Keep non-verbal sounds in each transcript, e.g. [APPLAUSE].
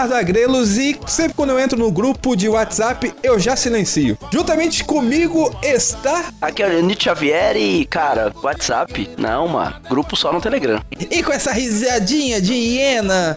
Leonardo Agrelos e sempre quando eu entro no grupo de WhatsApp, eu já silencio. Juntamente comigo está Aqui é o Leonid Xavier e, cara, WhatsApp? Não, mano. Grupo só no Telegram. e com essa risadinha de hiena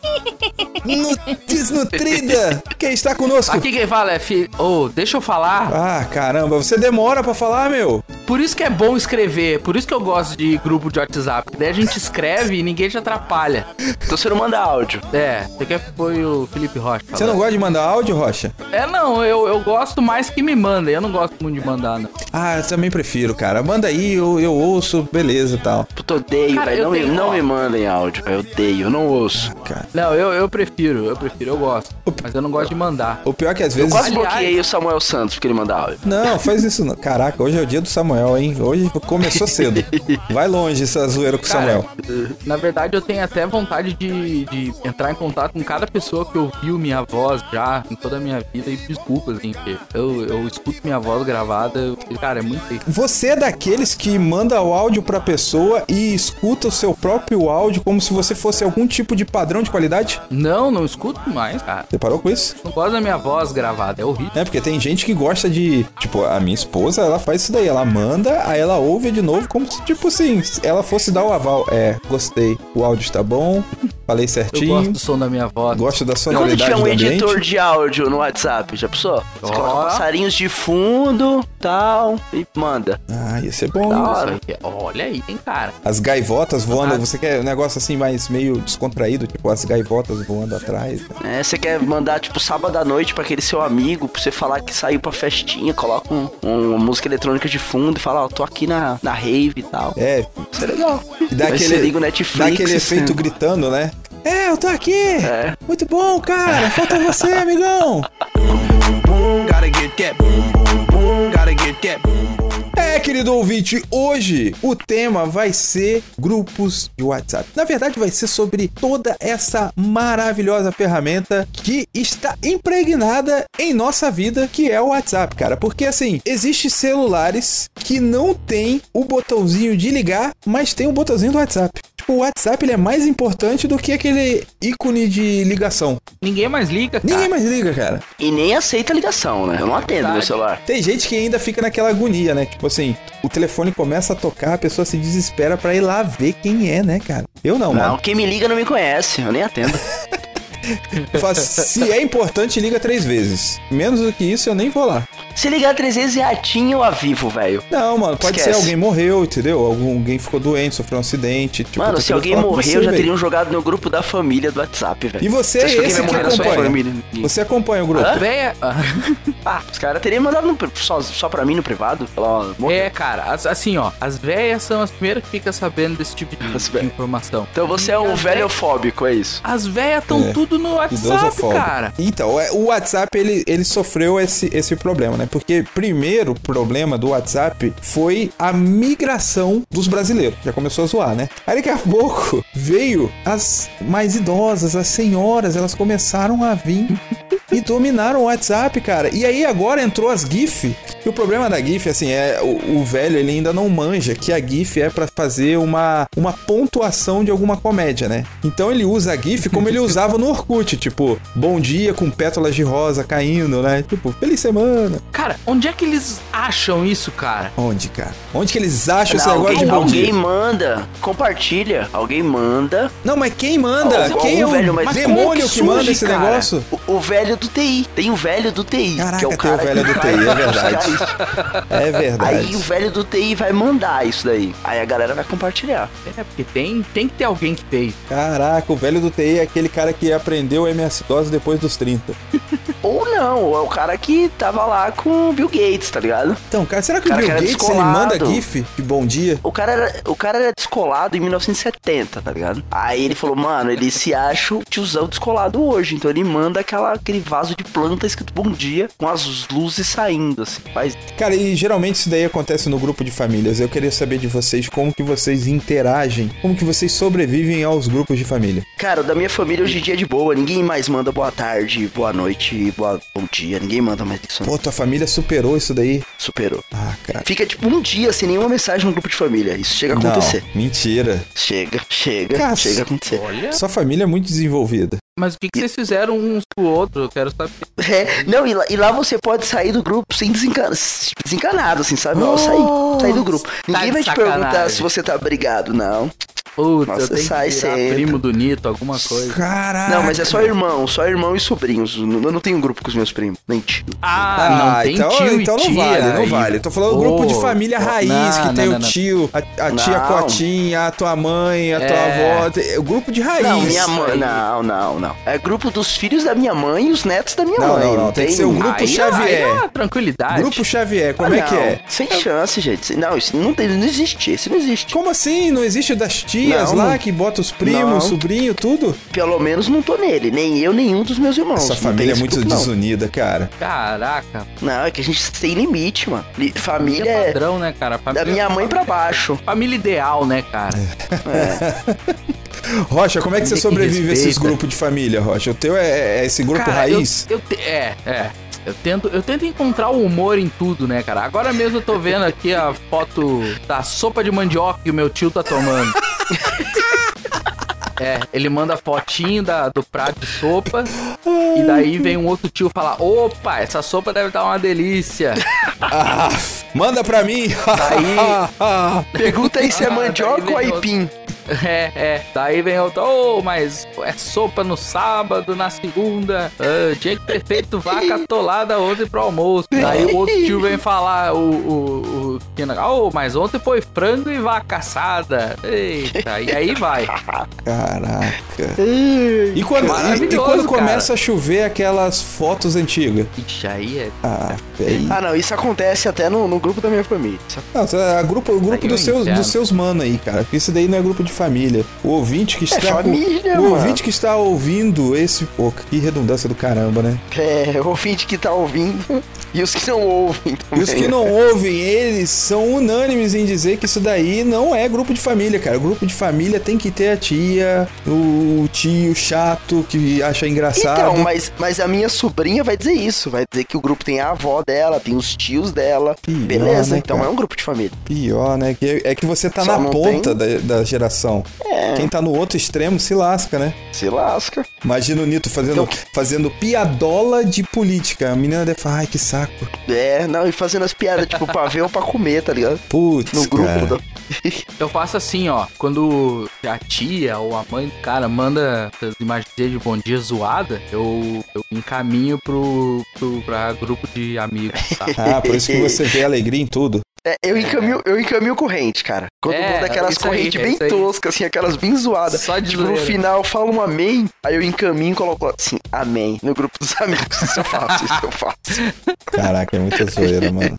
nu- desnutrida, [LAUGHS] quem está conosco? Aqui quem fala é filho. Ô, deixa eu falar. Ah, caramba, você demora pra falar, meu. Por isso que é bom escrever. Por isso que eu gosto de grupo de WhatsApp. Daí a gente escreve e ninguém te atrapalha. Então você não manda áudio. É, você quer que foi o Felipe Rocha. Você não gosta de mandar áudio, Rocha? É, não, eu, eu gosto mais que me mandem. Eu não gosto muito de mandar, não. Ah, eu também prefiro, cara. Manda aí, eu, eu ouço, beleza e tal. Puta, odeio, Cara, velho. eu Não, me- tenho- não ó. me mandem áudio, velho. Eu odeio, eu não ouço. Cara. Não, eu, eu prefiro, eu prefiro, eu gosto. Mas eu não gosto de mandar. O pior é que às Eu vezes. quase Aliás- bloqueei o Samuel Santos porque ele manda áudio. Não, faz isso não. Caraca, hoje é o dia do Samuel, hein? Hoje começou cedo. [LAUGHS] Vai longe essa zoeira com o Samuel. Na verdade, eu tenho até vontade de, de entrar em contato com cada pessoa que ouviu minha voz já em toda a minha vida e desculpas, assim, eu, eu escuto minha voz gravada, cara, é muito feio. Você é daqueles que manda o áudio pra pessoa e escuta o seu próprio áudio como se você fosse algum tipo de padrão de qualidade? Não, não escuto mais, cara. Você parou com isso? Não gosto da minha voz gravada, é horrível. É, porque tem gente que gosta de. Tipo, a minha esposa, ela faz isso daí. Ela manda, aí ela ouve de novo, como se, tipo assim, ela fosse dar o aval. É, gostei. O áudio está bom, falei Eu certinho. gosto do som da minha voz. Gosto da Quando sonoridade tiver um editor ambiente. de áudio no WhatsApp, já pensou? Você Ó. coloca passarinhos de fundo, tal, e manda. Ah, ia ser bom. Da hein? hora. Isso aí, Olha aí, hein, cara. As gaivotas voando, Ah. você quer um negócio assim mais meio descontraído, tipo as gaivotas voando atrás. É, você quer mandar, tipo, sábado à noite pra aquele seu amigo, pra você falar que saiu pra festinha, coloca um- uma música eletrônica de fundo e fala, ó, tô aqui na, na rave e tal. É, Isso é legal. e dá você aquele, liga o Netflix, dá aquele assim. efeito gritando, né? É, eu tô aqui! É. Muito bom, cara! Falta você, amigão! É, querido ouvinte, hoje o tema vai ser grupos de WhatsApp. Na verdade, vai ser sobre toda essa maravilhosa ferramenta que está impregnada em nossa vida, que é o WhatsApp, cara. Porque assim, existem celulares que não tem o botãozinho de ligar, mas tem o botãozinho do WhatsApp. Tipo, o WhatsApp ele é mais importante do que aquele ícone de ligação. Ninguém mais liga, cara. Ninguém mais liga, cara. E nem aceita ligação, né? Eu não atendo meu Verdade. celular. Tem gente que ainda fica naquela agonia, né? Tipo assim, o telefone começa a tocar, a pessoa se desespera pra ir lá ver quem é, né, cara? Eu não, Não, mano. quem me liga não me conhece, eu nem atendo. [LAUGHS] [LAUGHS] Se é importante, liga três vezes. Menos do que isso, eu nem vou lá. Se ligar três vezes é a Vivo, velho. Não, mano, pode Esquece. ser alguém morreu, entendeu? Algum- Alguém ficou doente, sofreu um acidente. Tipo, Mano, se alguém morrer, você, eu já teriam jogado no grupo da família do WhatsApp, velho. E você Você é que esse que sua acompanha. Você acompanha o grupo. Hã? Véia. [LAUGHS] Ah, os caras teriam mandado no só, só pra mim no privado. Falar, ó, morreu. É, cara, as- assim, ó, as velhas são as primeiras que ficam sabendo desse tipo de, de informação. Então você é E um as velhofóbico, é isso? As velhas estão É. tudo no WhatsApp, cara. Então, é, o WhatsApp ele, ele sofreu esse, esse problema, né? Porque primeiro problema do WhatsApp foi a migração dos brasileiros. Já começou a zoar, né? Aí daqui a pouco veio as mais idosas, as senhoras, elas começaram a vir e dominaram o WhatsApp, cara. E aí agora entrou as GIF. E o problema da GIF, assim, é o, o velho ele ainda não manja que a GIF é pra fazer uma, uma pontuação de alguma comédia, né? Então ele usa a GIF como ele usava no Orkut, tipo, bom dia com pétalas de rosa caindo, né? Tipo, feliz semana. Cara, onde é que eles acham isso, cara? Onde, cara? Onde que eles acham esse negócio alguém, de bom alguém dia? manda, compartilha, alguém manda. Não, mas quem manda? Ó, quem é o velho, mas demônio que que, manda surge, esse cara? negócio? O, o velho do TI, tem o velho do TI. Caraca, que é o tem o velho do TI, é verdade. É verdade. Aí o velho do TI vai mandar isso daí. Aí a galera vai compartilhar. É, porque tem, tem que ter alguém que fez. Caraca, o velho do TI é aquele cara que aprendeu MS-DOS depois dos 30. [LAUGHS] Ou não, ou é o cara que tava lá com o Bill Gates, tá ligado? Então, cara, será que Cara o que Bill Gates ele manda GIF de bom dia? O cara, era, o cara era descolado em 1970, tá ligado? Aí ele falou, mano, ele se acha o tiozão descolado hoje. Então ele manda aquela, aquele vaso de planta escrito bom dia, com as luzes saindo, assim. Mas Cara, e geralmente isso daí acontece no grupo de famílias. Eu queria saber de vocês como que vocês interagem, como que vocês sobrevivem aos grupos de família. Cara, o da minha família hoje em dia é de boa. Ninguém mais manda boa tarde, boa noite, boa, bom dia. Ninguém manda mais isso. Pô, tua família superou isso daí? Superou. Ah, cara. Fica tipo um dia sem nenhuma mensagem no grupo de família. Isso chega a acontecer. Não, mentira. Chega, chega, chega a acontecer. Olha. Sua família é muito desenvolvida. Mas o que, que vocês fizeram uns pro outro? Eu quero saber. É, não, e lá, e lá você pode sair do grupo sem desencana, desencanado, assim, sabe? Ó, sair, sair do grupo. Ninguém de vai te sacanagem. perguntar se você tá brigado, não. Putz, Nossa, eu tenho sai que virar sempre. primo do Nito, alguma coisa. Caraca. Não, mas é só irmão, só irmão e sobrinhos. Eu não tenho grupo com os meus primos, nem tio. Ah, Ah, não tem então, tio então e não tia. vale, não aí. vale. Eu tô falando do Pô, grupo de família raiz, não, que tem não, o não, tio, a, a tia Não. Cotinha, a tua mãe, a tua É. avó. tem- O grupo de raiz. Não, minha mãe. Não, não, não. É grupo dos filhos da minha mãe e os netos da minha Não, mãe. não, não, tem que ser um grupo Aí, Xavier. Aí, é tranquilidade. Grupo Xavier, como Ah, é que não, é? Sem chance, gente. Não, isso não, tem, não existe. Isso não existe. Como assim? Não existe o das tias Não, lá não. que bota os primos, Não. sobrinho, tudo? Pelo menos não tô nele. Nem eu, nenhum dos meus irmãos. Não família é muito não. desunida, cara. Caraca. Não, é que a gente tem limite, mano. Li- Família é é padrão, né, cara? da Família, minha mãe pra baixo. Família ideal, né, cara? [LAUGHS] Rocha, como é que você Família sobrevive a esses grupos de família, Rocha? O teu é, é esse grupo Cara, raiz? Eu, eu te- é, é. Eu tento, eu tento encontrar o humor em tudo, né, cara? Agora mesmo eu tô vendo aqui a foto da sopa de mandioca que o meu tio tá tomando. É, ele manda fotinho da, do prato de sopa e daí vem um outro tio falar: opa, essa sopa deve estar uma delícia. Ah, manda pra mim! Aí- [LAUGHS] Pergunta aí se é Ah, mandioca ou aipim. [LAUGHS] É, é. Daí vem outro, ô, mas é sopa no sábado, na segunda. Ah, tinha que ter feito vaca atolada ontem pro almoço. Daí o outro tio vem falar, o. o, o ô, mas ontem foi frango e vaca assada. Eita, e aí vai. [LAUGHS] Caraca. E quando, e- e, quando cara. começa a chover aquelas fotos antigas? Ixi, aí é. Ah, aí. Ah, não, isso acontece até no, no grupo da minha família. Não, é a grupo, o grupo Aí dos eu seus, entendo. dos seus mano aí, cara. Porque isso daí não é grupo de família. O ouvinte que está. família, o mano. ouvinte que está ouvindo esse. Pô, que redundância do caramba, né? É, o ouvinte que tá ouvindo [LAUGHS] e os que não ouvem E também. os que não ouvem, eles são unânimes em dizer que isso daí não é grupo de família, cara. Grupo de família tem que ter a tia, o tio chato que acha engraçado. Então, mas, mas a minha sobrinha vai dizer isso. Vai dizer que o grupo tem a avó dela, tem os tios dela. Pior, Beleza, né, então cara? é um grupo de família. Pior, né? É, é que você tá Só na ponta da, da geração. É, Quem tá no outro extremo se lasca, né? se lasca. Imagina o Nito fazendo, Então- fazendo piadola de política. A menina deve falar, ai, que saco. É, não, e fazendo as piadas, tipo, pra ver ou pra comer, tá ligado? Putz, No grupo cara. da... [LAUGHS] Eu faço assim, ó. Quando a tia ou a mãe do cara manda essas imagens de bom dia zoada, eu, eu encaminho pro, pro pra grupo de amigos, sabe? [LAUGHS] Ah, por isso que você vê alegria em tudo. É, eu encaminho, eu encaminho corrente, cara. Quando É, manda aquelas correntes é bem aí. toscas, assim, aquelas bem zoadas. Só de Tipo, no final eu falo um amém, aí eu encaminho e coloco assim, amém, no grupo dos [LAUGHS] amigos. Isso eu faço, isso eu faço. Caraca, é muita zoeira, mano.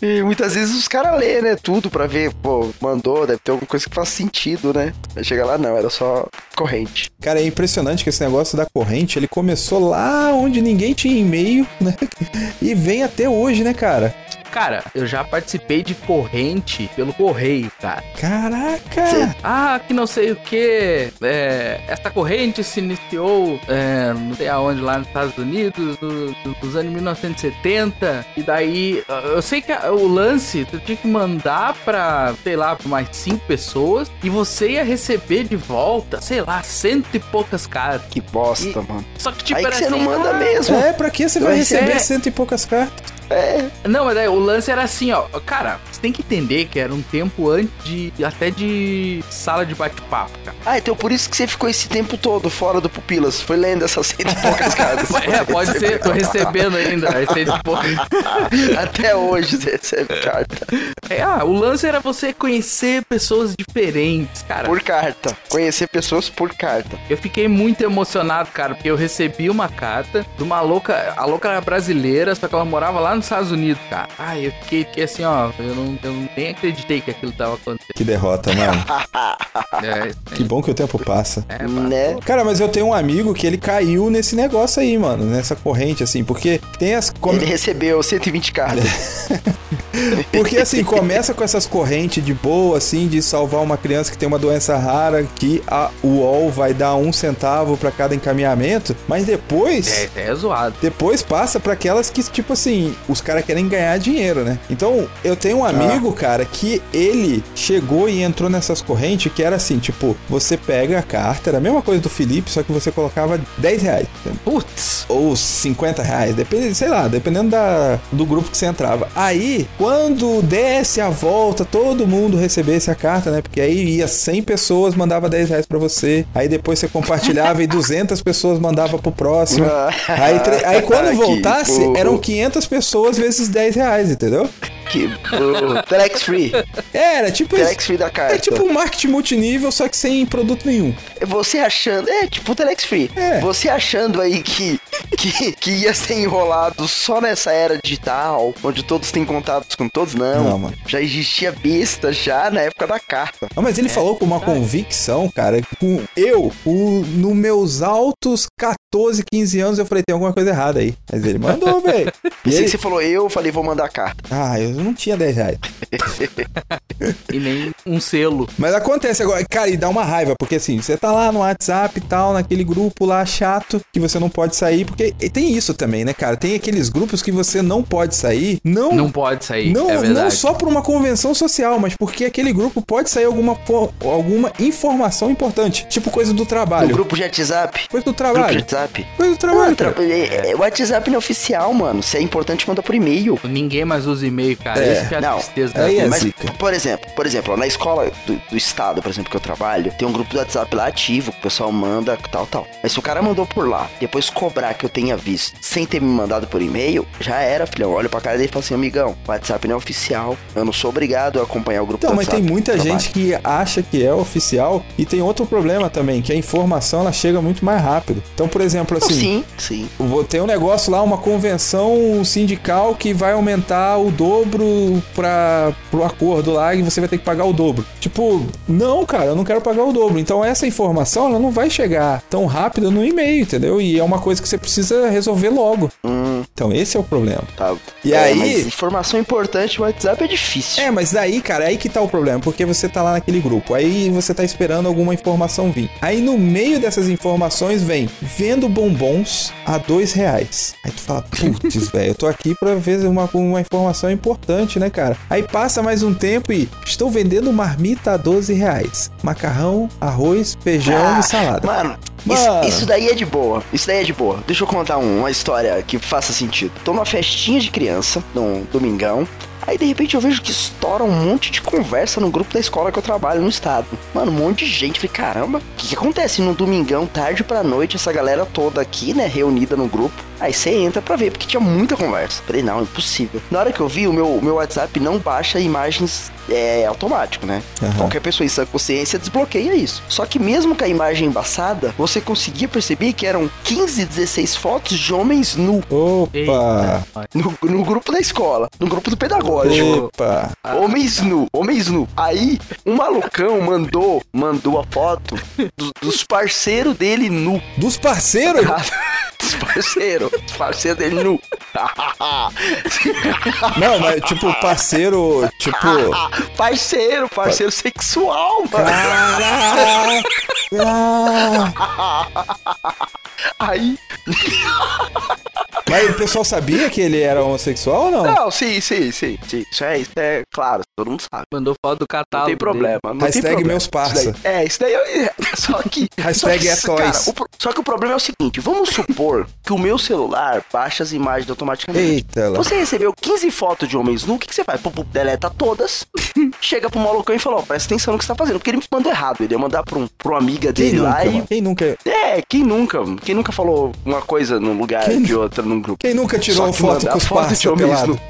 E muitas vezes os caras lê, né, tudo pra ver, pô, mandou, deve ter alguma coisa que faz sentido, né? Chega lá, não, era só corrente. Cara, é impressionante que esse negócio da corrente, ele começou lá onde ninguém tinha e-mail, né? [LAUGHS] E vem até hoje, né, cara? Cara, eu já participei de corrente pelo correio, cara. Caraca! Ah, que não sei o que. É, essa corrente se iniciou é, não sei aonde, lá nos Estados Unidos, no- no- nos anos 1970. E daí, eu sei que a- o lance, tu tinha que mandar pra, sei lá, pra mais cinco pessoas. E você ia receber de volta, sei lá, cento e poucas cartas. Que bosta, mano. Só que tipo, Aí era que você não assim, manda ah, mesmo. É, pra que você vai receber é- cento e poucas cartas? É. Não, mas daí o lance era assim, ó. Cara, você tem que entender que era um tempo antes de até de sala de bate-papo, cara. Ah, então por isso que você ficou esse tempo todo fora do Pupilas. Foi lendo essas cento e poucas cartas. [LAUGHS] É, pode ser, tô recebendo ainda. Aí tipo, [LAUGHS] Até hoje você recebe carta. é, ah, o lance era você conhecer pessoas diferentes, cara. Por carta. Conhecer pessoas por carta. Eu fiquei muito emocionado, cara, porque eu recebi uma carta de uma louca. A louca era brasileira, só que ela morava lá nos Estados Unidos, cara. Ai, eu fiquei, fiquei assim, ó. Eu, não, eu nem acreditei que aquilo tava acontecendo. Que derrota, mano. [LAUGHS] É, [LAUGHS] que bom que o tempo passa. é, Né? Cara, mas eu tenho um amigo que ele caiu nesse negócio aí, mano, nessa corrente, assim, porque tem as. come- Ele recebeu 120 cartas. [LAUGHS] Porque assim, começa com essas correntes de boa, assim, de salvar uma criança que tem uma doença rara, que a UOL vai dar um centavo pra cada encaminhamento, mas depois. é, é zoado. Depois passa pra aquelas que, tipo assim, os caras querem ganhar dinheiro, né? Então, eu tenho um amigo, cara, que ele chegou e entrou nessas correntes que era assim, tipo, você pega a carta, era a mesma coisa do Felipe, só que você colocava 10 reais. Putz. Ou 50 reais, depende, sei lá, dependendo da, do grupo que você entrava. Aí, quando desse a volta, todo mundo recebesse a carta, né? Porque aí ia 100 pessoas, mandava 10 reais pra você. Aí depois você compartilhava e 200 pessoas mandava pro próximo. [LAUGHS] Aí, aí quando voltasse, eram 500 pessoas vezes 10 reais, entendeu? Burro. Telex Free. Era tipo Telex. Free da carta. É tipo um marketing multinível, só que sem produto nenhum. Você achando. É, tipo o Telex Free. É. Você achando aí que, que, que ia ser enrolado só nessa era digital, onde todos têm contatos com todos, não. Não, mano. Já existia besta já na época da carta. Não, mas ele falou com uma convicção, cara. Com eu, o, no meus altos 14, 15 anos, eu falei, tem alguma coisa errada aí. Mas ele mandou, [LAUGHS] velho. E Pensei ele... que você falou eu, falei, vou mandar carta. Ah, eu não tinha 10 reais. [LAUGHS] E nem um selo. Mas acontece agora, cara, e dá uma raiva, porque assim, você tá lá no WhatsApp e tal, naquele grupo lá chato, que você não pode sair, porque e tem isso também, né, cara? Tem aqueles grupos que você não pode sair, não. Não pode sair. Não, é não só por uma convenção social, mas porque aquele grupo pode sair alguma, alguma informação importante. Tipo coisa do No trabalho. grupo de WhatsApp. Coisa do Grupo de trabalho. WhatsApp. Coisa do trabalho. Não, tra- cara. é- é- O WhatsApp não é oficial, mano. Se é importante, manda por e-mail. Ninguém mais usa e-mail, cara. É, Isso que é a não. tristeza da Aí vida. é Mas, zica. por exemplo, por exemplo, na escola do, do estado, por exemplo, que eu trabalho, tem um grupo do WhatsApp lá ativo, que o pessoal manda tal, tal. Mas se o cara mandou por lá, depois cobrar que eu tenha visto, sem ter me mandado por e-mail, já era, filhão. Olha pra cara dele e fala assim, amigão, o WhatsApp não é oficial, eu não sou obrigado a acompanhar o grupo Então, do mas WhatsApp. tem muita do trabalho." gente que acha que é oficial e tem outro problema também, que a informação ela chega muito mais rápido. Então, por exemplo, assim, sim, sim. vou ter um negócio lá, uma convenção sindical que vai aumentar o dobro para pro acordo lá e você vai ter que pagar o dobro. Tipo, não, cara, eu não quero pagar o dobro. Então essa informação ela não vai chegar tão rápido no e-mail, entendeu? E é uma coisa que você precisa resolver logo. Hum, Então esse é o problema. tá. E É, aí- informação importante, WhatsApp é difícil. É, mas daí, cara, é aí que tá o problema, porque você tá lá naquele grupo, aí você tá esperando alguma informação vir. Aí no meio dessas informações vem vendo bombons a dois reais. Aí tu fala, putz, [LAUGHS] velho, eu tô aqui pra ver uma, uma informação importante, né, cara? Aí passa mais um tempo e estou vendendo marmita a 12 reais. Macarrão, arroz, feijão Ah, e salada. Mano. Isso, isso daí é de boa. Isso daí é de boa. Deixa eu contar um- uma história que faça sentido. Tô numa festinha de criança, num domingão. Aí de repente eu vejo que estoura um monte de conversa no grupo da escola que eu trabalho no estado. Mano, um monte de gente. Falei, caramba, o que, que acontece no domingão, tarde pra noite, essa galera toda aqui, né, reunida no grupo? Aí você entra pra ver, porque tinha muita conversa. Falei, não, impossível. Na hora que eu vi, o meu, meu WhatsApp não baixa imagens é, automático, né? Aham. Qualquer pessoa em sã consciência desbloqueia isso. Só que mesmo com a imagem embaçada, você conseguia perceber que eram 15, 16 fotos de homens nu Opa! No, no grupo da escola, no grupo do pedagógico. Opa! Homens nu, homens nu. Aí, um malucão mandou, mandou a foto do- dos parceiros dele nu. Dos parceiros? [LAUGHS] dos parceiros, dos parceiros dele nu. [LAUGHS] Não, mas tipo, parceiro, tipo. [LAUGHS] parceiro, parceiro sexual, mano. Caraca! Aí, Mas o pessoal sabia que ele era homossexual ou não? Não, sim, sim, sim, sim. Isso é, isso é claro, todo mundo sabe. Mandou foto do Não catálogo. tem problema. Não tem Hashtag problema. meus parça. Isso É, isso daí é. [LAUGHS] Só que. Hashtag só é que, toys. o pro- só que o problema é o seguinte: vamos supor [LAUGHS] que o meu celular baixa as imagens automaticamente. Eita, lá. Você recebeu 15 fotos de homens nu, o que, que você faz? Pum, pum, deleta todas, [LAUGHS] chega pro malucão e fala, ó, presta atenção no que você tá fazendo, porque ele me mandou errado, ele ia mandar pra, um, uma amiga Quem dele nunca, lá mano? Quem nunca, e... É, quem nunca? Quem nunca falou uma coisa num lugar Quem de outra num grupo? quem nunca tirou foto com os pelado? nu.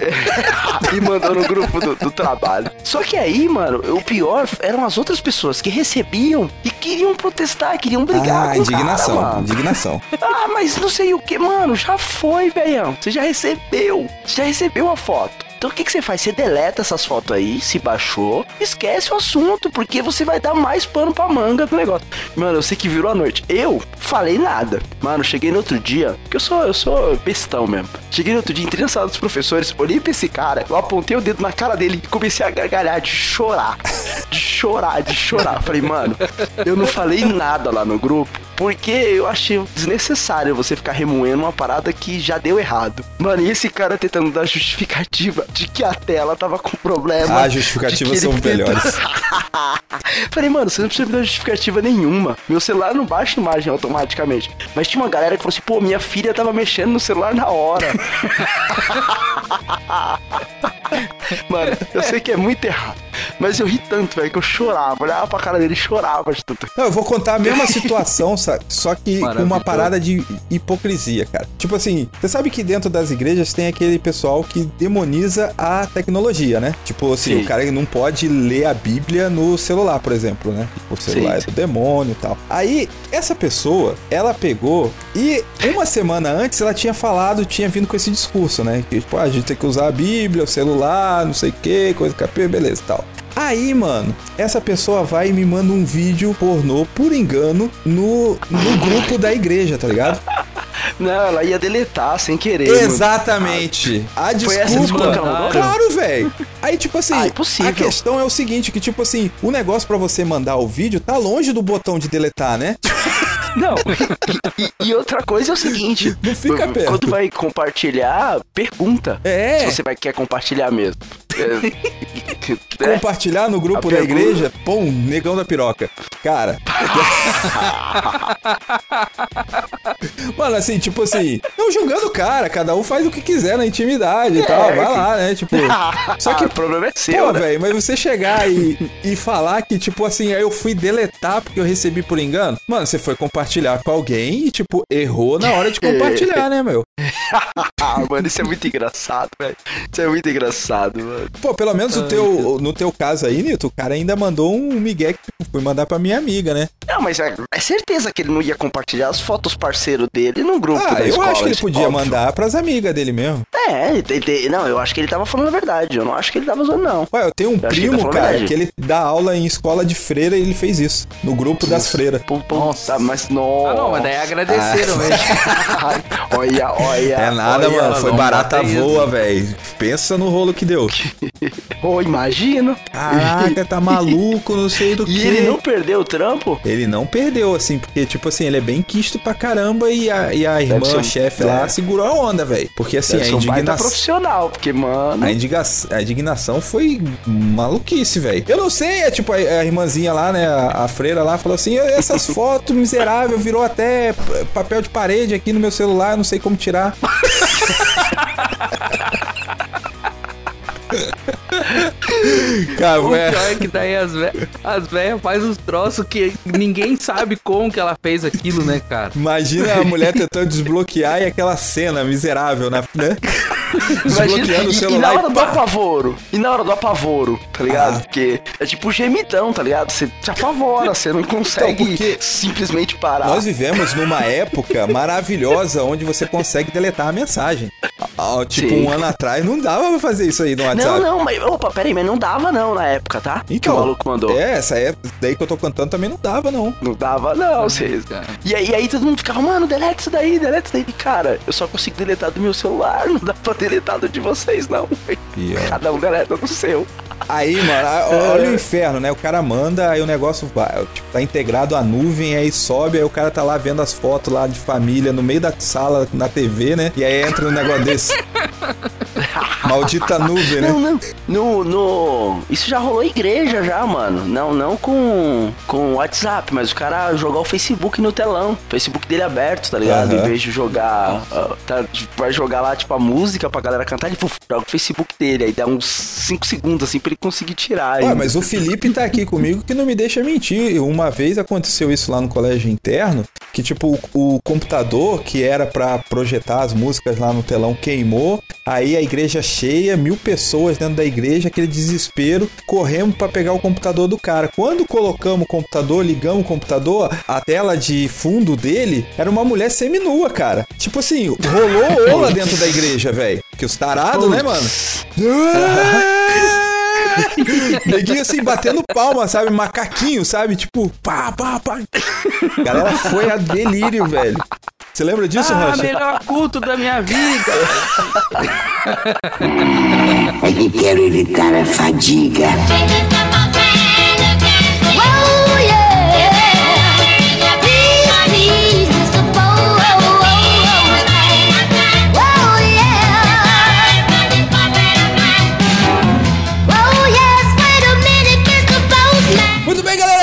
É, e mandou no grupo do, do trabalho. Só que aí, mano, o pior eram as outras pessoas que recebiam e queriam protestar, queriam brigar Ah, indignação, cara, indignação. [LAUGHS] Ah, mas não sei o que, mano, já foi, velhão. Você já recebeu. Você já recebeu a foto. Então o que, que você faz? Você deleta essas fotos aí, se baixou, esquece o assunto, porque você vai dar mais pano pra manga do negócio. Mano, eu sei que virou a noite. Eu falei nada. Mano, cheguei no outro dia, porque eu sou, eu sou bestão mesmo. Cheguei no outro dia, entrei na sala dos professores, olhei pra esse cara, eu apontei o dedo na cara dele e comecei a gargalhar de chorar. De chorar, de chorar. Falei, mano, eu não falei nada lá no grupo. Porque eu achei desnecessário você ficar remoendo uma parada que já deu errado. Mano, e esse cara tentando dar justificativa de que a tela tava com problema. Ah, justificativas são tentou- melhores. [LAUGHS] Falei, mano, você não precisa me dar justificativa nenhuma. Meu celular não baixa imagem automaticamente. Mas tinha uma galera que falou assim, pô, minha filha tava mexendo no celular na hora. [LAUGHS] mano, eu sei que é muito errado. Mas eu ri tanto, velho, que eu chorava. Olhava pra cara dele e chorava de tanto. Não, eu vou contar a mesma [LAUGHS] situação, sa- só que com uma parada de hipocrisia, cara. Tipo assim, você sabe que dentro das igrejas tem aquele pessoal que demoniza a tecnologia, né? Tipo assim, Sim. o cara não pode ler a Bíblia no celular, por exemplo, né? O celular Sim, é do demônio e tal. Aí, essa pessoa, ela pegou e uma semana antes ela tinha falado, tinha vindo com esse discurso, né? Que, tipo, ah, a gente tem que usar a Bíblia, o celular, não sei o que, coisa capê, beleza e tal. Aí, mano, essa pessoa vai e me manda um vídeo pornô por engano no, no grupo da igreja, tá ligado? [LAUGHS] Não, ela ia deletar sem querer. mano. Exatamente. A Foi essa desculpa. desculpa ela mandou? Claro, velho. Aí, tipo assim, Ah, impossível. a questão é o seguinte, que tipo assim, o negócio pra você mandar o vídeo tá longe do botão de deletar, né? [LAUGHS] Não, e, e- e outra coisa é o seguinte: Não fica perto. quando vai compartilhar, pergunta. É. Se você vai quer compartilhar mesmo. É, é, Compartilhar no grupo da igreja, pum, negão da piroca. Cara. [LAUGHS] Mano, assim, tipo assim, não julgando o cara, cada um faz o que quiser na intimidade e tal, vai lá, né? Tipo. [LAUGHS] Só que o problema é seu, Pô, né? velho, mas você chegar e, e falar que, tipo assim, aí eu fui deletar porque eu recebi por engano. Mano, você foi compartilhar com alguém e, tipo, errou na hora de [LAUGHS] compartilhar, né, meu? Ah, mano, isso é muito engraçado, velho. Isso é muito engraçado, mano. Pô, pelo menos no teu, no teu caso aí, Nito, o cara ainda mandou um migué que foi mandar pra minha amiga, né? Não, mas é, é certeza que ele não ia compartilhar as fotos parceiro dele no grupo Ah, da eu escola. acho que ele isso, podia óbvio. mandar pras amigas dele mesmo. É, ele, ele- não, eu acho que ele tava falando a verdade. Eu não acho que ele tava zoando, não. Ué, eu tenho um Eu que tá primo, falando cara, verdade. que ele dá aula em escola de freira e ele fez isso. No grupo das freiras. Nossa. tá, mas nossa. Ah, não, mas daí agradeceram mesmo. [LAUGHS] olha, olha. É nada, olha, mano. Foi não barata voa, velho. Pensa no rolo que deu. [LAUGHS] [LAUGHS] Pô, imagino. Caraca, tá maluco, não sei do [LAUGHS] E que. ele não perdeu o trampo? Ele não perdeu, assim, porque, tipo assim, ele é bem quisto pra caramba e a, e a irmã um- chefe é. lá segurou a onda, velho. Porque, assim, Deve a um indignação. profissional, porque, mano. A, indiga- a indignação foi maluquice, velho. Eu não sei, é tipo, a, a irmãzinha lá, né, a, a freira lá, falou assim: essas [LAUGHS] fotos miserável virou até papel de parede aqui no meu celular, não sei como tirar. Cara, O pior é que daí as velhas as fazem uns troços que ninguém sabe como que ela fez aquilo, né, cara? imagina a mulher tentando desbloquear e aquela cena miserável, né? Desbloqueando o e, e celular. na hora e do apavoro, e na hora do apavoro, tá ligado? Ah. Porque é tipo gemidão, tá ligado? Você se apavora, você não consegue porque simplesmente parar. Nós vivemos numa época maravilhosa onde você consegue deletar a mensagem. Ah, Tipo, Sim. um ano atrás não dava pra fazer isso aí no Não, WhatsApp. não, mas opa, peraí, mas não dava não na época, tá? que o maluco mandou. É, essa época daí que eu tô cantando também não dava, não. Não dava não, vocês. cara. E aí, e aí todo mundo ficava, mano, deleta isso daí, deleta isso daí. E, cara, eu só consigo deletar do meu celular, [LAUGHS] não dá pra do de vocês, não. Ó, Cada um deleta do seu. Aí, mano, olha o inferno, né? O cara manda, aí o negócio tipo, tá integrado à nuvem, aí sobe, aí o cara tá lá vendo as fotos lá de família no meio da sala, na TV, né? E aí entra um negócio desse. [LAUGHS] Maldita nuvem, né? Não, não. No, no. Isso já rolou em igreja já, mano. Não, não com com WhatsApp, mas o cara jogar o Facebook no telão. O Facebook dele aberto, tá ligado? Aham. Em vez de jogar. ah, tá, vai jogar lá, tipo, a música pra galera cantar, ele puf, joga o Facebook dele. Aí dá uns 5 segundos assim pra ele conseguir tirar. Ué, mas o Felipe tá aqui comigo que não me deixa mentir. Uma vez aconteceu isso lá no colégio interno, que tipo, o, o computador que era pra projetar as músicas lá no telão queimou, aí a igreja cheia, mil pessoas dentro da igreja, aquele desespero, corremos pra pegar o computador do cara. Quando colocamos o computador, ligamos o computador, a tela de fundo dele era uma mulher seminua, cara. Tipo assim, rolou ola dentro da igreja, velho. Que os tarados, né, mano? [LAUGHS] Neguinho assim, batendo palma, sabe? Macaquinho, sabe? Tipo, pá, pá, pá. Galera foi a delírio, velho. Você lembra disso, Ah, Rocha? melhor culto da minha vida. É que quero evitar a fadiga.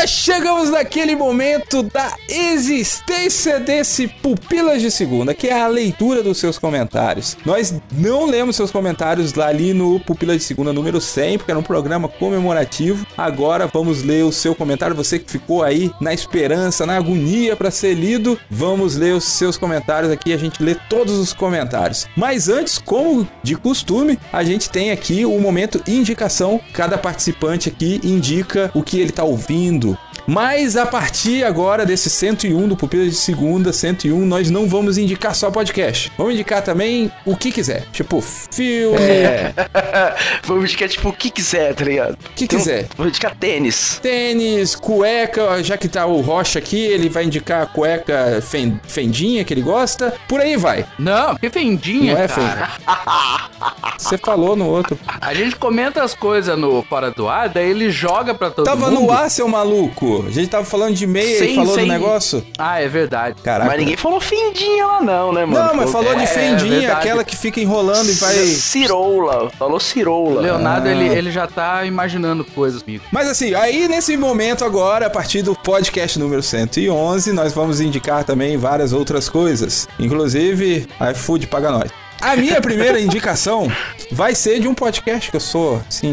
Chegamos naquele momento da existência desse Pupilas de Segunda, que é a leitura dos seus comentários. Nós não lemos seus comentários lá ali no Pupilas de Segunda número 100, porque era um programa comemorativo. Agora vamos ler o seu comentário, você que ficou aí na esperança, na agonia para ser lido, vamos ler os seus comentários aqui, a gente lê todos os comentários. Mas antes, como de costume, a gente tem aqui o momento indicação. Cada participante aqui indica o que ele tá ouvindo. Mas a partir agora desse 101 do Pupila de Segunda, 101, nós não vamos indicar só podcast. Vamos indicar também o que quiser. Tipo, filme, [LAUGHS] Vamos indicar, tipo, o que quiser, tá ligado? o que Então, quiser. Vou indicar tênis. Tênis, cueca, já que tá o Rocha aqui, ele vai indicar a cueca fen- fendinha que ele gosta. Por aí vai. Não, que fendinha, Não é, cara. Você falou no outro. A gente comenta as coisas no Fora do Ar, daí ele joga pra todo Tava mundo. no ar, seu maluco. A gente tava falando de meia e falou do negócio. Ah, é verdade. Caraca. Mas ninguém falou fendinha lá, não, né, mano? Não, mas falou de É, fendinha, verdade. aquela que fica enrolando e vai. Cirola. Falou O cirola. Leonardo, Ah. ele, ele já tá imaginando coisas comigo. Mas assim, aí nesse momento agora, a partir do podcast número 111, nós vamos indicar também várias outras coisas. Inclusive, iFood paga nós. A minha primeira indicação vai ser de um podcast que eu sou, assim,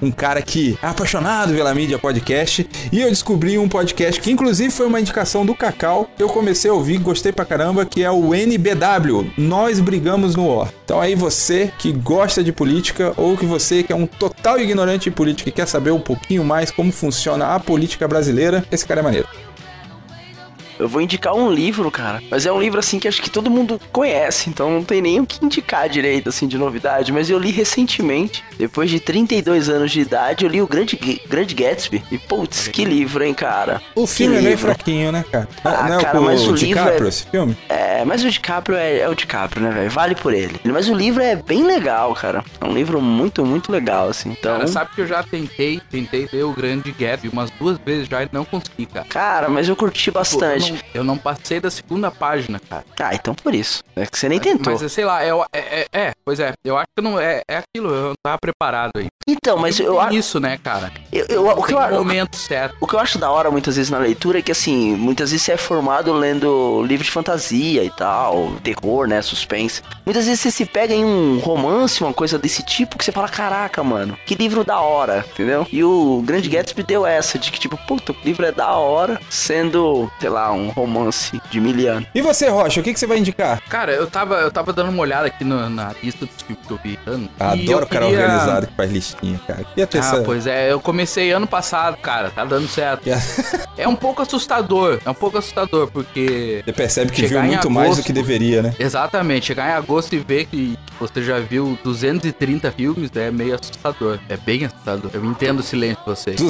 um, um cara que é apaixonado pela mídia podcast. E eu descobri um podcast que, inclusive, foi uma indicação do Cacau. Eu comecei a ouvir, gostei pra caramba, que é o NBW Nós Brigamos no War. Então, aí você que gosta de política ou que você que é um total ignorante de política e quer saber um pouquinho mais como funciona a política brasileira, esse cara é maneiro. Eu vou indicar um livro, cara. Mas é um livro, assim, que acho que todo mundo conhece. Então não tem nem o que indicar direito, assim, de novidade. Mas eu li recentemente, depois de 32 anos de idade, eu li o Grande, Grande Gatsby. E, putz, que livro, hein, cara. O Que filme é meio livro. fraquinho, né, cara? Ah, não é cara, o, mas o livro DiCaprio, é- esse filme? É, mas o DiCaprio é, é o DiCaprio, né, velho? Vale por ele. Mas o livro é bem legal, cara. É um livro muito, muito legal, assim. Então, Cara, sabe que eu já tentei, tentei ler o Grande Gap umas duas vezes já e não consegui, cara. cara, mas eu curti bastante. Eu não, eu não passei da segunda página, cara. Ah, então por isso. É que você nem tentou. Mas sei lá, é, é, é, é, pois é, eu acho que não é, é aquilo, eu não tava preparado aí. Então, mas eu acho. isso, né, cara? Eu, eu- o, que eu, um momento certo. o que eu acho da hora muitas vezes na leitura é que, assim, muitas vezes você é formado lendo livro de fantasia e tal, terror, né, suspense. Muitas vezes você se pega em um romance, uma coisa desse tipo, que você fala, caraca, mano, que livro da hora, entendeu? E o Grande Gatsby deu essa, de que, tipo, puta, o livro é da hora, sendo, sei lá, um romance de miliano. E você, Rocha, o que, que você vai indicar? Cara, eu tava, eu tava dando uma olhada aqui no- na lista dos filmes que eu vi. ano, Adoro o cara queria- organizado que faz listinha, cara. E a Ah, terceira? pois é, eu comecei ano passado, cara, tá dando certo. É um pouco assustador, é um pouco assustador, porque. Você percebe que viu muito mais do agosto- que deveria, né? Exatamente, chegar em agosto e ver que você já viu 230 filmes é meio assustador. É bem assustador. Eu entendo o silêncio de vocês.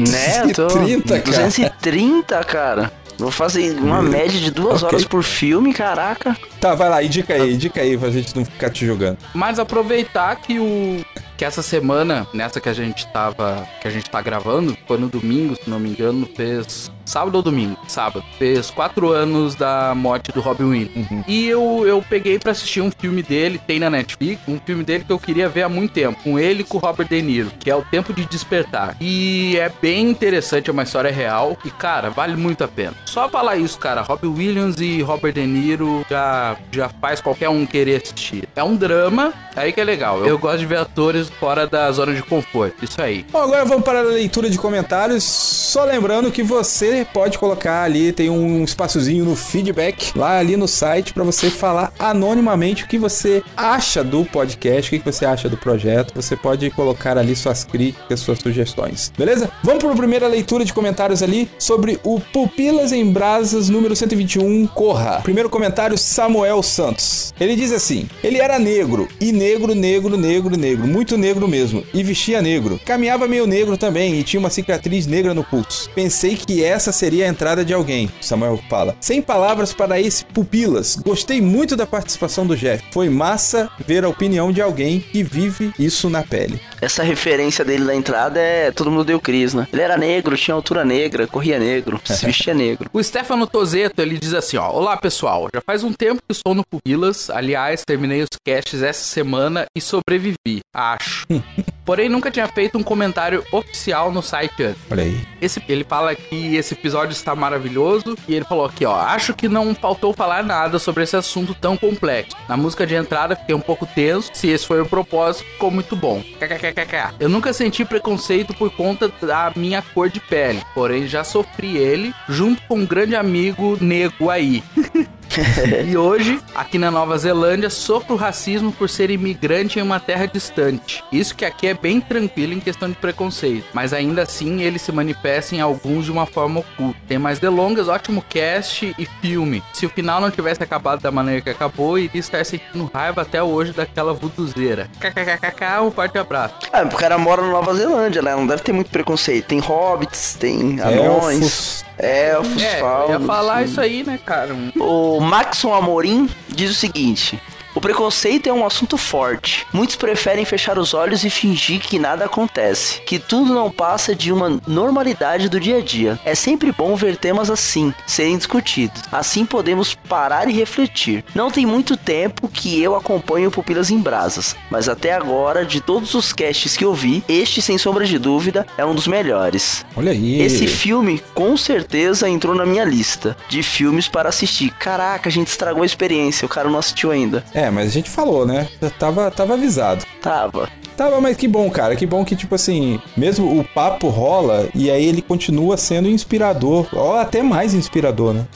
Né? Eu tô 230, cara. 230, cara. Vou fazer uma média de duas Ok. horas por filme, caraca. Tá, vai lá, indica aí, indica aí pra gente não ficar te jogando. Mas aproveitar que o que essa semana, nessa que a gente tava. que a gente tá gravando, foi no domingo, se não me engano, fez. Sábado ou domingo? Sábado. Fez quatro anos da morte do Robin Williams. E eu, eu peguei pra assistir um filme dele, tem na Netflix, um filme dele que eu queria ver há muito tempo, com ele e com o Robert De Niro, que é O Tempo de Despertar. E é bem interessante, é uma história real. E, cara, vale muito a pena. Só falar isso, cara, Robin Williams e Robert De Niro já, já faz qualquer um querer assistir. É um drama, aí que é legal. Eu gosto de ver atores fora da zona de conforto. Isso aí. Bom, agora vamos para a leitura de comentários. Só lembrando que você pode colocar ali, tem um espaçozinho no feedback, lá ali no site, para você falar anonimamente o que você acha do podcast, o que você acha do projeto. Você pode colocar ali suas críticas, suas sugestões. Beleza? Vamos para a primeira leitura de comentários ali sobre o Pupilas em Brasas número 121, Corra. Primeiro comentário, Samuel Santos. Ele diz assim: ele era negro, e negro, negro, negro, negro, muito negro mesmo, e vestia negro. Caminhava meio negro também e tinha uma cicatriz negra no pulso. Pensei que essa seria a entrada de alguém, Samuel fala. Sem palavras para esse Pupilas. Gostei muito da participação do Jeff. Foi massa ver a opinião de alguém que vive isso na pele. Essa referência dele na entrada é todo mundo deu Cris, né? Ele era negro, tinha altura negra, corria negro, [LAUGHS] se vestia negro. O Stefano Tozeto, ele diz assim, ó. Olá, pessoal. Já faz um tempo que estou no Pupilas. Aliás, terminei os casts essa semana e sobrevivi, acho. [LAUGHS] Porém, nunca tinha feito um comentário oficial no site antes. Olha aí. Esse, ele fala que esse episódio está maravilhoso e ele falou aqui, ó, acho que não faltou falar nada sobre esse assunto tão complexo. Na música de entrada fiquei um pouco tenso, se esse foi o propósito, ficou muito bom. KKKKK. Eu nunca senti preconceito por conta da minha cor de pele, porém já sofri ele junto com um grande amigo nego aí. [LAUGHS] [LAUGHS] e hoje, aqui na Nova Zelândia, sofro racismo por ser imigrante em uma terra distante. Isso que aqui é bem tranquilo em questão de preconceito, mas ainda assim ele se manifesta em alguns de uma forma oculta. Tem mais delongas, ótimo cast e filme. Se o final não tivesse acabado da maneira que acabou, iria estar sentindo raiva até hoje daquela vuduzeira. KKKK, um forte abraço. Ah, o cara mora na Nova Zelândia, né? Não deve ter muito preconceito. Tem hobbits, tem anões, Elfos. elfos, É, faunos. ia falar isso aí, né, cara? O Maxon Amorim diz o seguinte: O preconceito é um assunto forte. Muitos preferem fechar os olhos e fingir que nada acontece, que tudo não passa de uma normalidade do dia a dia. É sempre bom ver temas assim serem discutidos. Assim podemos parar e refletir. Não tem muito tempo que eu acompanho Pupilas em Brasas, mas até agora, de todos os casts que eu vi, este, sem sombra de dúvida, é um dos melhores. Olha aí. Esse filme com certeza entrou na minha lista de filmes para assistir. Caraca, a gente estragou a experiência, o cara não assistiu ainda. É, mas a gente falou, né? Tava, tava avisado. Tava. Tava, mas que bom, cara. Que bom que, tipo assim, mesmo o papo rola e aí ele continua sendo inspirador, ou até mais inspirador, né?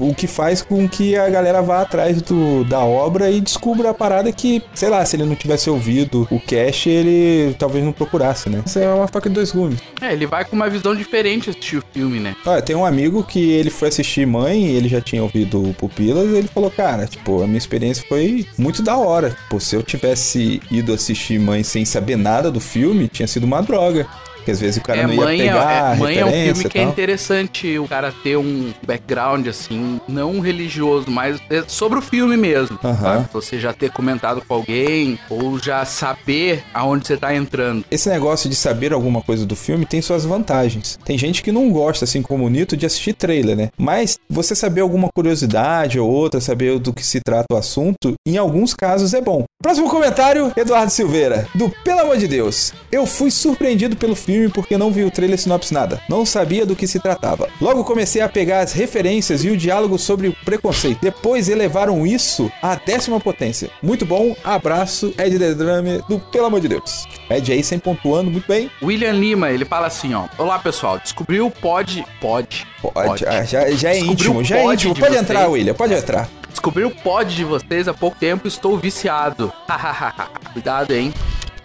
O que faz com que a galera vá atrás do, da obra e descubra a parada que, sei lá, se ele não tivesse ouvido o cast, ele talvez não procurasse, né? Isso é uma faca de dois gumes. É, ele vai com uma visão diferente assistir o filme, né? Tem um amigo que ele foi assistir Mãe, ele já tinha ouvido o Pupilas, e ele falou, cara, tipo, a minha experiência foi muito da hora. Pô, se eu tivesse ido assistir Mãe sem saber nada do filme, tinha sido uma droga. Porque às vezes o cara É, não ia mãe, pegar é, é, mãe é um filme que é interessante o cara ter um background, assim, não religioso, mas é sobre o filme mesmo. Aham. sabe? Você já ter comentado com alguém, ou já saber aonde você tá entrando. Esse negócio de saber alguma coisa do filme tem suas vantagens. Tem gente que não gosta, assim como o Nito, de assistir trailer, né? Mas você saber alguma curiosidade ou outra, saber do que se trata o assunto, em alguns casos é bom. Próximo comentário, Eduardo Silveira, do Pelo Amor de Deus. Eu fui surpreendido pelo filme porque não vi o trailer sinopse nada. Não sabia do que se tratava. Logo comecei a pegar as referências e o diálogo sobre o preconceito. Depois elevaram isso à décima potência. Muito bom, abraço, Ed The Drummer, do Pelo Amor de Deus. Ed aí, sem pontuando, muito bem. William Lima, ele fala assim, ó. Olá, pessoal. Descobriu o pod... Pod. Pode, ah, já, já é Descobriu íntimo, já é pod íntimo. de Pode vocês. entrar, William, pode entrar. Descobri o pod de vocês há pouco tempo e estou viciado. [LAUGHS] Cuidado, hein.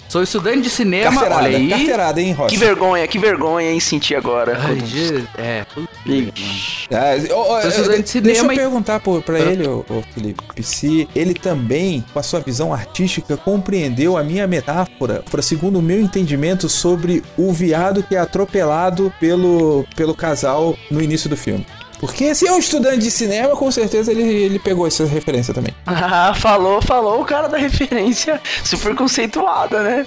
Sou estudante de cinema, Carteirada, olha aí. carteirada, hein, Rocha? Que vergonha, que vergonha, hein, sentir agora. Ai, é. Ah, ô, ô, Sou estudante de eh, Deixa eu cinema e- perguntar pro- pra ele, ô, ô, Felipe, se ele também, com a sua visão artística, compreendeu a minha metáfora, pra, segundo o meu entendimento, sobre o viado que é atropelado pelo, pelo casal no início do filme. Porque se é um estudante de cinema, com certeza ele, ele pegou essa referência também. [LAUGHS] Ah, falou, falou o cara da referência super conceituada, né?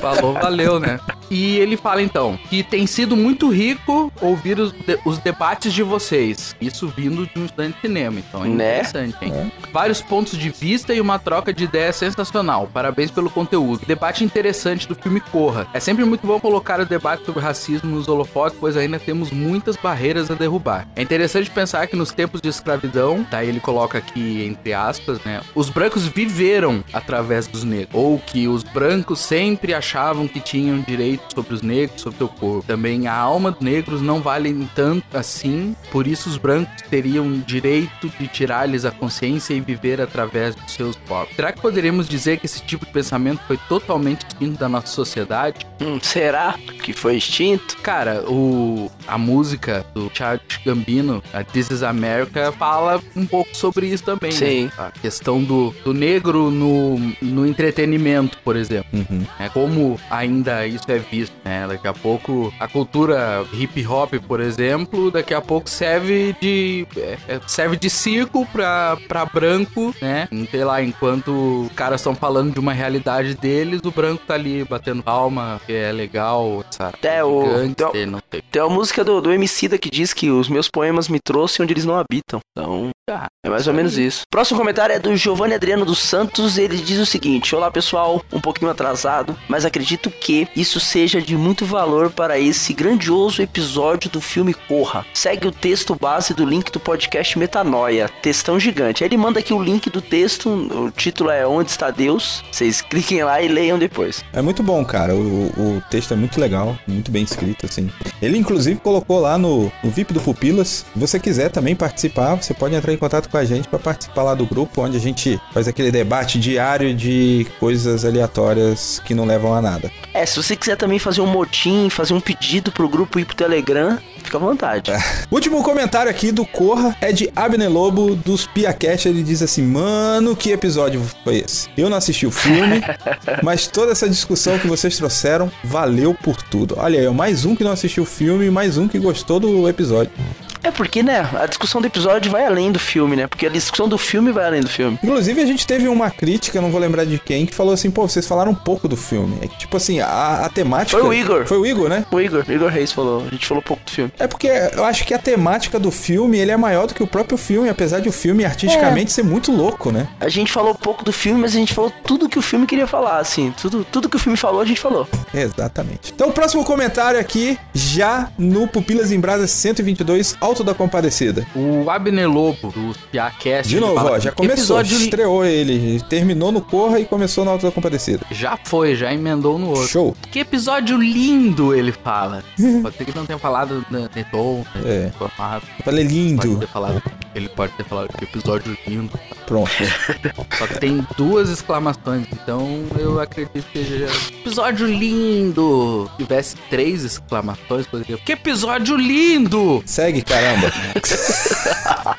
Falou, valeu, né? [LAUGHS] E ele fala então que tem sido muito rico ouvir os, de- os debates de vocês. Isso vindo de um estudante de cinema, então é Né? interessante, hein? Vários pontos de vista e uma troca de ideias sensacional. Parabéns pelo conteúdo. Debate interessante do filme Corra. É sempre muito bom colocar o debate sobre racismo nos holofotes, pois ainda temos muitas barreiras a derrubar. É interessante pensar que nos tempos de escravidão, daí ele coloca aqui entre aspas, né? Os brancos viveram através dos negros. Ou que os brancos sempre achavam que tinham direito sobre os negros, sobre o seu corpo. Também a alma dos negros não vale tanto assim, por isso os brancos teriam direito de tirar-lhes a consciência e viver através dos seus corpos. Será que poderíamos dizer que esse tipo de pensamento foi totalmente extinto da nossa sociedade? Hum, será que foi extinto? Cara, o, a música do Childish Gambino, a This is America, fala um pouco sobre isso também, Sim. né? A questão do, do negro no, no entretenimento, por exemplo. É como ainda isso é né? Daqui a pouco a cultura hip hop, por exemplo, daqui a pouco serve de é, é, serve de circo pra, pra branco, né? Sei lá, enquanto os caras estão falando de uma realidade deles, o branco tá ali batendo palma, que é legal, sabe? Até o- Gangster, não sei. Tem uma música do, do Emicida que diz que os meus poemas me trouxem onde eles não habitam. Então, Ah, é mais ou menos isso. Próximo comentário é do Giovanni Adriano dos Santos. Ele diz o seguinte: Olá pessoal, um pouquinho atrasado, mas acredito que isso seja de muito valor para esse grandioso episódio do filme Corra. Segue o texto base do link do podcast Metanoia, textão gigante. Aí ele manda aqui o link do texto, o título é Onde está Deus. Vocês [LAUGHS] cliquem lá e leiam depois. É muito bom, cara. O, o texto é muito legal, muito bem escrito, assim. Ele, inclusive, colocou lá no, no VIP do Pupilas. Se você quiser também participar, você pode entrar em contato com a gente para participar lá do grupo, onde a gente faz aquele debate diário de coisas aleatórias que não levam a nada. É, se você quiser também fazer um motim, fazer um pedido pro grupo ir pro Telegram, fica à vontade. Último comentário aqui do Corra é de Abner Lobo dos Piacast. Ele diz assim: Mano, que episódio foi esse? Eu não assisti o filme, [LAUGHS] mas toda essa discussão que vocês trouxeram valeu por tudo. Olha aí, mais um que não assistiu o filme mais um que gostou do episódio. É porque, né, a discussão do episódio vai além do filme, né? Porque a discussão do filme vai além do filme. Inclusive, a gente teve uma crítica, não vou lembrar de quem, que falou assim: pô, vocês falaram um pouco do filme. É que, tipo assim, a, a temática. Foi o Igor. Foi o Igor, né? O Igor, Igor Reis falou, a gente falou pouco do filme. É porque eu acho que a temática do filme ele é maior do que o próprio filme, apesar de o filme artisticamente ser muito louco, né? A gente falou pouco do filme, mas a gente falou tudo que o filme queria falar, assim. Tudo, tudo que o filme falou, a gente falou. Exatamente. Então, o próximo comentário aqui, já no Pupilas em Brasa 122, Alto da Compadecida. O Abner Lobo, do Piacast. De novo, ó, já começou, Episódio estreou ele, terminou no Corra e começou no Alto da Compadecida. Já foi, já emendou no outro. Show. Que episódio lindo, ele fala. [LAUGHS] Pode ser que não tenha falado de de tom, É. né, formado. Falei Pode lindo. ter falado, ele pode ter falado que episódio lindo. Pronto. [LAUGHS] Só que tem duas exclamações, então eu acredito que seja episódio lindo. Se tivesse três exclamações, poderia. Que episódio lindo! Segue, caramba. [LAUGHS]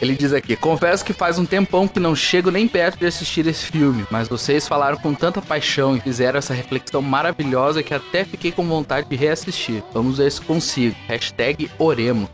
Ele diz aqui: Confesso que faz um tempão que não chego nem perto de assistir esse filme, mas vocês falaram com tanta paixão e fizeram essa reflexão maravilhosa que até fiquei com vontade de reassistir. Vamos ver se consigo. Hashtag oremos.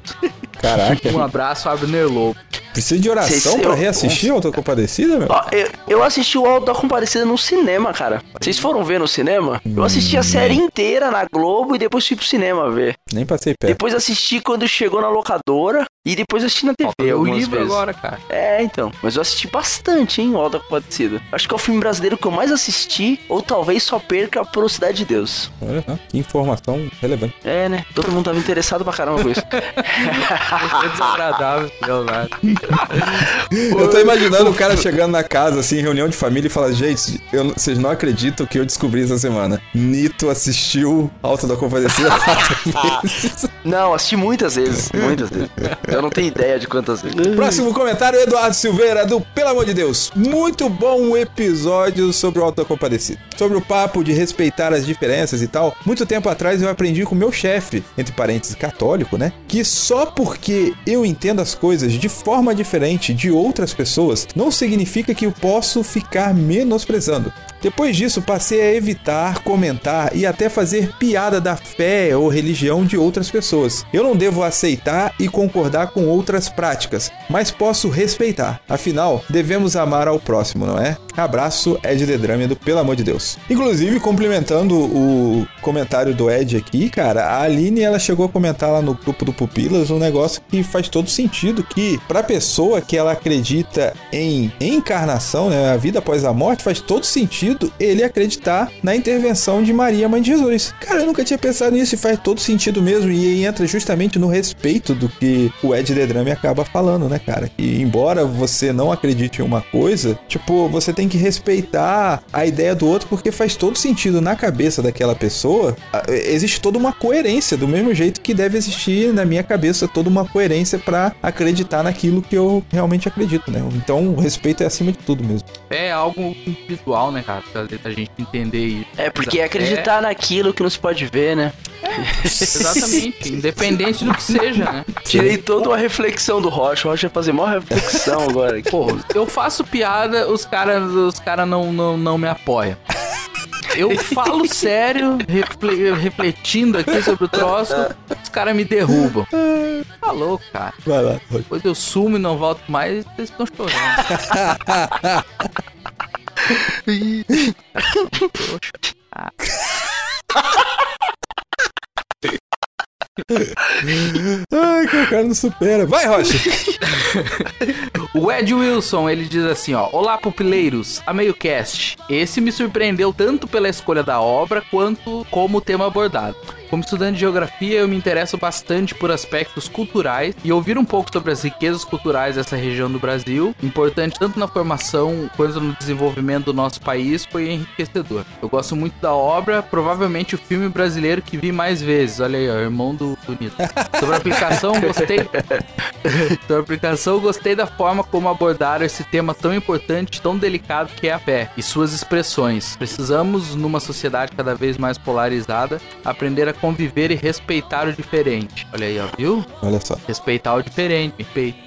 Caraca. Um abraço, Abner Lobo. Precisa de oração eu- reassistir Alto da Compadecida, meu? Ó, eu, eu assisti o Alto da Comparecida no cinema, cara. Vocês foram ver no cinema? Eu assisti a série inteira na Globo e depois fui pro cinema ver. Nem passei perto. Depois assisti quando chegou na locadora e depois assisti na TV Falta ver o livro vezes. agora, cara. É, então. Mas eu assisti bastante, hein, o Alto da Compadecida. Acho que é o filme brasileiro que eu mais assisti, ou talvez só perca por Cidade de Deus. Olha só, que informação relevante. É, né? Todo mundo tava interessado pra caramba com isso. Foi [LAUGHS] desagradável, Leonardo. [LAUGHS] Eu tô imaginando o cara chegando na casa, assim, em reunião de família e falar, gente, eu, vocês não acreditam o que eu descobri essa semana. Nito assistiu Alto da Compadecida quatro [LAUGHS] vezes. Não, assisti muitas vezes. [LAUGHS] Muitas vezes. Eu não tenho ideia de quantas vezes. [LAUGHS] Próximo comentário, Eduardo Silveira, do Pelo Amor de Deus. Muito bom episódio sobre o Compadecida. Sobre o papo de respeitar as diferenças e tal. Muito tempo atrás eu aprendi com meu chefe, entre parênteses católico, né? Que só porque eu entendo as coisas de forma diferente de outras pessoas, não significa que eu posso ficar menosprezando. Depois disso, passei a evitar, comentar e até fazer piada da fé ou religião de outras pessoas. Eu não devo aceitar e concordar com outras práticas, mas posso respeitar. Afinal, devemos amar ao próximo, não é? Abraço, Ed Dedrâmido, pelo amor de Deus. Inclusive, complementando o comentário do Ed aqui, cara, a Aline ela chegou a comentar lá no grupo do Pupilas um negócio que faz todo sentido, que pra pessoa que ela acredita em encarnação, né, a vida após a morte, faz todo sentido ele acreditar na intervenção de Maria, mãe de Jesus. Cara, eu nunca tinha pensado nisso e faz todo sentido mesmo e entra justamente no respeito do que o Ed Dedrame acaba falando, né, cara? Que embora você não acredite em uma coisa, tipo, você tem que respeitar a ideia do outro porque faz todo sentido na cabeça daquela pessoa. Existe toda uma coerência, do mesmo jeito que deve existir na minha cabeça toda uma coerência pra acreditar naquilo que eu realmente acredito, né? Então, o respeito é acima de tudo mesmo. É algo individual, né, cara? Pra a gente entender isso. É porque é acreditar naquilo que não se pode ver, né? Exatamente. [LAUGHS] Independente do que seja, né? Tirei toda uma reflexão do Rocha. O Rocha vai fazer maior reflexão agora. Pô, eu faço piada, os caras os cara não, não, não me apoiam. Eu falo sério, refle- refletindo aqui sobre o troço, os caras me derrubam. Tá louco, cara. Vai lá. Depois eu sumo e não volto mais, vocês estão chorando. Ai, que o cara não supera. Vai, Rocha. [LAUGHS] O Ed Wilson, ele diz assim, ó. Olá, pupileiros. A meio cast. Esse me surpreendeu tanto pela escolha da obra, quanto como o tema abordado. Como estudante de geografia, eu me interesso bastante por aspectos culturais e ouvir um pouco sobre as riquezas culturais dessa região do Brasil, importante tanto na formação quanto no desenvolvimento do nosso país, foi enriquecedor. Eu gosto muito da obra, provavelmente o filme brasileiro que vi mais vezes. Olha aí, ó, irmão do, do Nito. Sobre a aplicação, gostei. [LAUGHS] Sobre a aplicação, gostei da forma como abordaram esse tema tão importante, tão delicado que é a fé e suas expressões. Precisamos, numa sociedade cada vez mais polarizada, aprender a conviver e respeitar o diferente. Olha aí, ó, viu? Olha só. Respeitar o diferente. Respeito.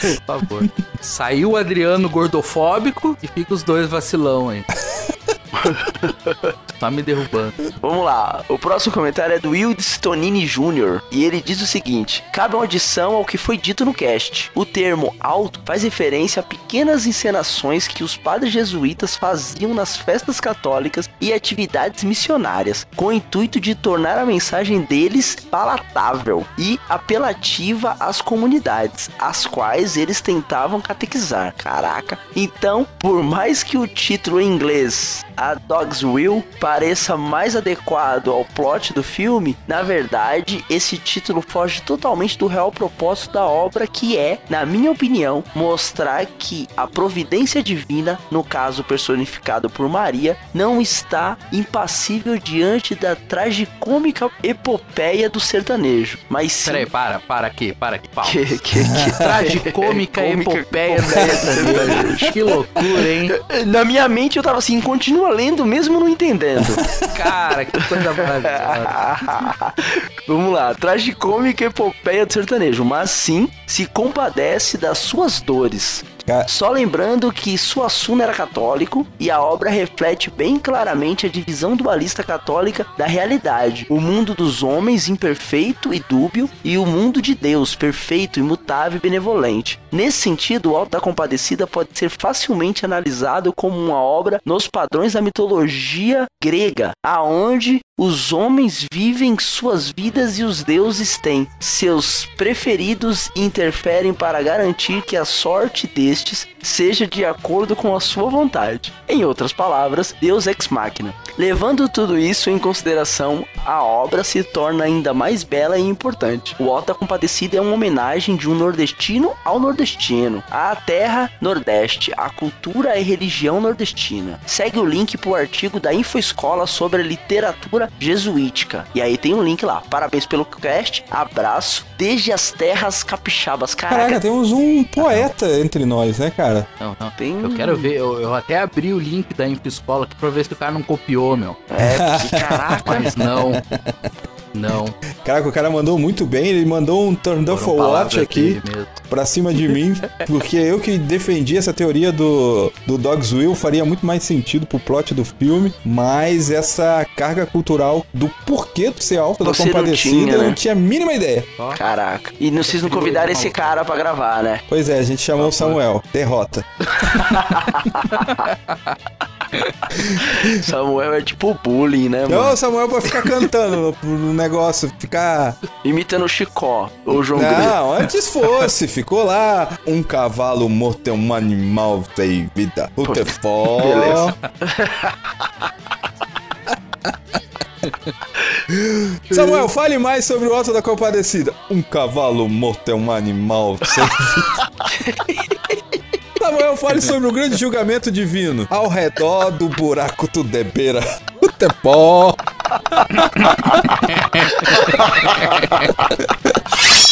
Por favor. Saiu o Adriano gordofóbico e fica os dois vacilão aí. [LAUGHS] [LAUGHS] tá me derrubando. Vamos lá, o próximo comentário é do Wildes Tonini Jr. E ele diz o seguinte: cabe uma adição ao que foi dito no cast. O termo alto faz referência a pequenas encenações que os padres jesuítas faziam nas festas católicas e atividades missionárias, com o intuito de tornar a mensagem deles palatável e apelativa às comunidades, as quais eles tentavam catequizar. Caraca. Então, por mais que o título em inglês a Dog's Will pareça mais adequado ao plot do filme, na verdade, esse título foge totalmente do real propósito da obra, que é, na minha opinião, mostrar que a providência divina, no caso personificado por Maria, não está impassível diante da tragicômica epopeia do sertanejo, mas sim Peraí, para, para aqui, para aqui, [LAUGHS] pausa. que, que, que [LAUGHS] [LAUGHS] Tragicômica epopeia do sertanejo. Que loucura, hein? Na minha mente eu tava assim, continua lendo mesmo não entendendo. [LAUGHS] Cara, que coisa maravilhosa. [LAUGHS] Vamos lá, tragicômica epopeia do sertanejo, mas sim se compadece das suas dores. Só lembrando que Suassuna era católico e a obra reflete bem claramente a divisão dualista católica da realidade. O mundo dos homens imperfeito e dúbio e o mundo de Deus perfeito, imutável e benevolente. Nesse sentido, o Alto da Compadecida pode ser facilmente analisado como uma obra nos padrões da mitologia grega, aonde os homens vivem suas vidas e os deuses têm seus preferidos e interferem para garantir que a sorte destes seja de acordo com a sua vontade. Em outras palavras, Deus ex machina. Levando tudo isso em consideração, a obra se torna ainda mais bela e importante. O Alta Compadecida é uma homenagem de um nordestino ao nordestino, à terra nordeste, à cultura e religião nordestina. Segue o link pro artigo da Infoescola sobre a literatura jesuítica. E aí tem um link lá. Parabéns pelo cast, abraço desde as terras capixabas. caraca, Caraca, temos um poeta entre nós, né, cara? Não, não. tem Eu quero ver, eu, eu até abri o link da Infoscola aqui pra ver se o cara não copiou, meu. É, que caraca. [LAUGHS] Mas não. Não. Caraca, o cara mandou muito bem, ele mandou um turn down for watch aqui pra cima de mim, [LAUGHS] porque eu que defendi essa teoria do, do Dogs Will faria muito mais sentido pro plot do filme, mas essa carga cultural do porquê do ser alto da Você não compadecida tinha, eu né? não tinha a mínima ideia. Caraca. E não- vocês não convidaram esse cara pra gravar, né? Pois é, a gente chamou o Samuel. Derrota. [LAUGHS] Samuel é tipo bullying, né, mano? Não, o Samuel pra ficar cantando no, no negócio, ficar. Imitando o Chicó, ou João Grilo. Não, antes fosse, ficou lá. Um cavalo morto é um animal sem vida. É foda. beleza. [LAUGHS] Samuel, fale mais sobre o Alto da Compadecida. Um cavalo morto é um animal sem vida. [LAUGHS] Samuel, fale sobre o grande julgamento divino. Ao redor do buraco tudo é beira. Puta é pó. [LAUGHS]